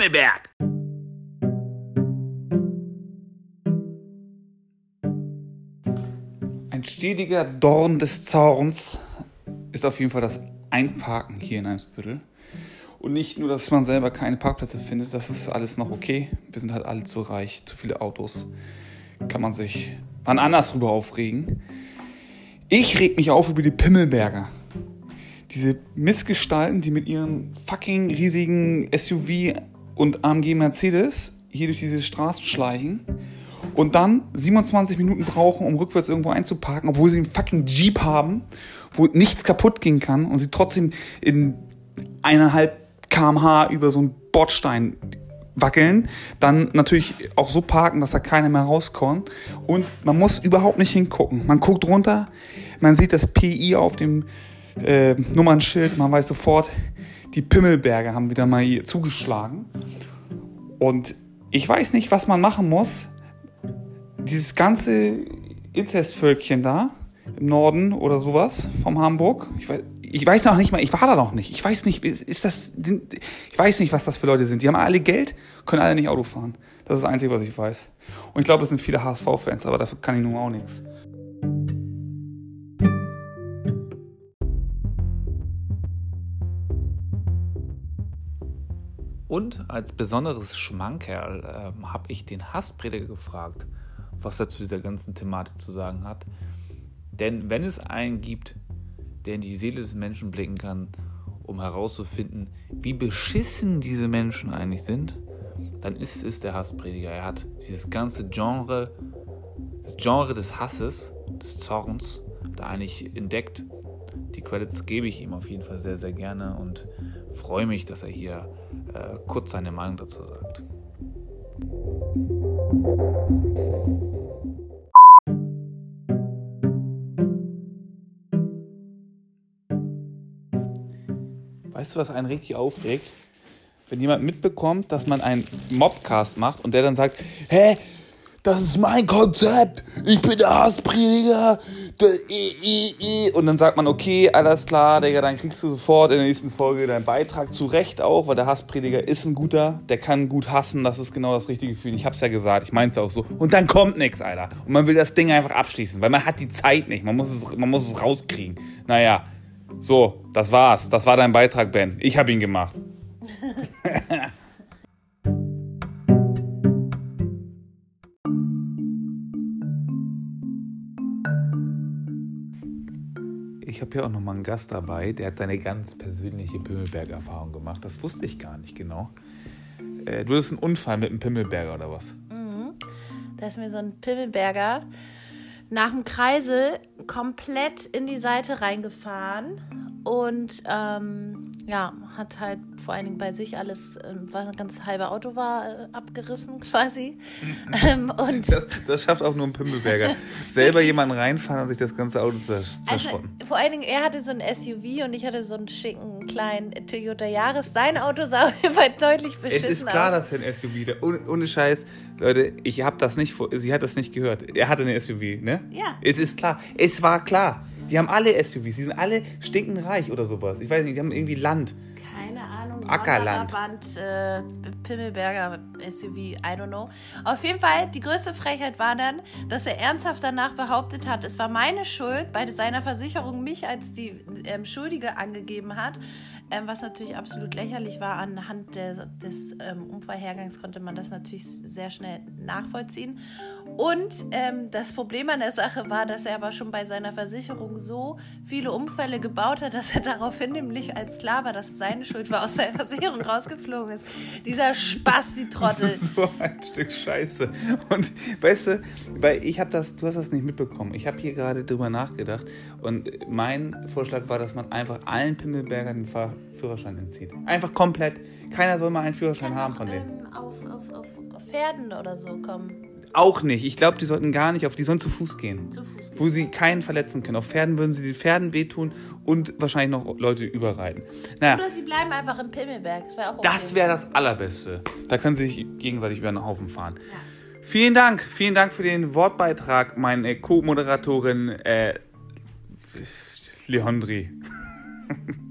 Pimmelberg. Ein stetiger Dorn des Zorns ist auf jeden Fall das Einparken hier in Eimsbüttel. Und nicht nur, dass man selber keine Parkplätze findet, das ist alles noch okay. Wir sind halt alle zu reich, zu viele Autos. Kann man sich wann anders drüber aufregen. Ich reg mich auf über die Pimmelberger. Diese Missgestalten, die mit ihren fucking riesigen SUV und AMG Mercedes hier durch diese Straßen schleichen und dann 27 Minuten brauchen, um rückwärts irgendwo einzuparken, obwohl sie einen fucking Jeep haben, wo nichts kaputt gehen kann und sie trotzdem in eineinhalb kmh über so einen Bordstein wackeln, dann natürlich auch so parken, dass da keiner mehr rauskommt. Und man muss überhaupt nicht hingucken. Man guckt runter, man sieht das PI auf dem äh, Nummernschild, man weiß sofort, die Pimmelberge haben wieder mal zugeschlagen. Und ich weiß nicht, was man machen muss. Dieses ganze Inzestvölkchen da im Norden oder sowas vom Hamburg. Ich weiß, ich weiß noch nicht mal, ich war da noch nicht. Ich weiß nicht, ist das, ich weiß nicht, was das für Leute sind. Die haben alle Geld, können alle nicht Auto fahren. Das ist das Einzige, was ich weiß. Und ich glaube, es sind viele HSV-Fans, aber dafür kann ich nun auch nichts. Und als besonderes Schmankerl äh, habe ich den Hassprediger gefragt, was er zu dieser ganzen Thematik zu sagen hat. Denn wenn es einen gibt, der in die Seele des Menschen blicken kann, um herauszufinden, wie beschissen diese Menschen eigentlich sind, dann ist es der Hassprediger. Er hat dieses ganze Genre, das Genre des Hasses, des Zorns, da eigentlich entdeckt. Die Credits gebe ich ihm auf jeden Fall sehr, sehr gerne und freue mich, dass er hier äh, kurz seine Meinung dazu sagt. Weißt du, was einen richtig aufregt? Wenn jemand mitbekommt, dass man einen Mobcast macht und der dann sagt, hä, das ist mein Konzept, ich bin der Hassprediger, und dann sagt man, okay, alles klar, Digga, dann kriegst du sofort in der nächsten Folge deinen Beitrag. Zu Recht auch, weil der Hassprediger ist ein guter, der kann gut hassen, das ist genau das richtige Gefühl. Ich hab's ja gesagt, ich mein's ja auch so. Und dann kommt nichts, Alter. Und man will das Ding einfach abschließen, weil man hat die Zeit nicht, man muss es, man muss es rauskriegen. Naja, so, das war's. Das war dein Beitrag, Ben. Ich habe ihn gemacht. ich habe hier auch nochmal einen Gast dabei, der hat seine ganz persönliche Pimmelberg-Erfahrung gemacht. Das wusste ich gar nicht genau. Äh, du hattest einen Unfall mit einem Pimmelberger oder was? Mhm. Da ist mir so ein Pimmelberger nach dem Kreisel komplett in die Seite reingefahren und ähm, ja, hat halt vor allen Dingen bei sich alles, ähm, was ein ganz halber Auto war, äh, abgerissen quasi. ähm, und das, das, schafft auch nur ein Pimmelberger. Selber jemanden reinfahren und sich das ganze Auto zerschrotten. Also, vor allen Dingen, er hatte so ein SUV und ich hatte so einen schicken kleinen Toyota Yaris. Sein Auto sah deutlich beschissen aus. Es ist klar, aus. dass er ein SUV hat. Ohne, ohne Scheiß, Leute, ich habe das nicht, sie hat das nicht gehört. Er hatte ein SUV, ne? Ja. Es ist klar. Es war klar. Die haben alle SUVs, die sind alle stinkend reich oder sowas. Ich weiß nicht, die haben irgendwie Land. Ackerland. Band, äh, Pimmelberger SUV, I don't know. Auf jeden Fall, die größte Frechheit war dann, dass er ernsthaft danach behauptet hat, es war meine Schuld, bei seiner Versicherung mich als die ähm, Schuldige angegeben hat. Ähm, was natürlich absolut lächerlich war. Anhand der, des ähm, Unfallhergangs konnte man das natürlich sehr schnell nachvollziehen. Und ähm, das Problem an der Sache war, dass er aber schon bei seiner Versicherung so viele Unfälle gebaut hat, dass er daraufhin nämlich als klar war, dass es seine Schuld war, aus seiner Versicherung rausgeflogen ist. Dieser Spaß, die Trottel. so ein Stück Scheiße. Und weißt du, weil ich habe das, du hast das nicht mitbekommen. Ich habe hier gerade drüber nachgedacht und mein Vorschlag war, dass man einfach allen Pimmelbergern den Fahr Führerschein entzieht. Einfach komplett. Keiner soll mal einen Führerschein haben von denen. Ähm, auf, auf, auf Pferden oder so kommen. Auch nicht. Ich glaube, die sollten gar nicht auf, die sollen zu Fuß gehen. Zu Fuß gehen. Wo sie keinen verletzen können. Auf Pferden würden sie den Pferden wehtun und wahrscheinlich noch Leute überreiten. Naja. Oder sie bleiben einfach im Pimmelberg. Das wäre okay. Das wäre das Allerbeste. Da können sie sich gegenseitig über den Haufen fahren. Ja. Vielen Dank. Vielen Dank für den Wortbeitrag, meine Co-Moderatorin äh, Leondri.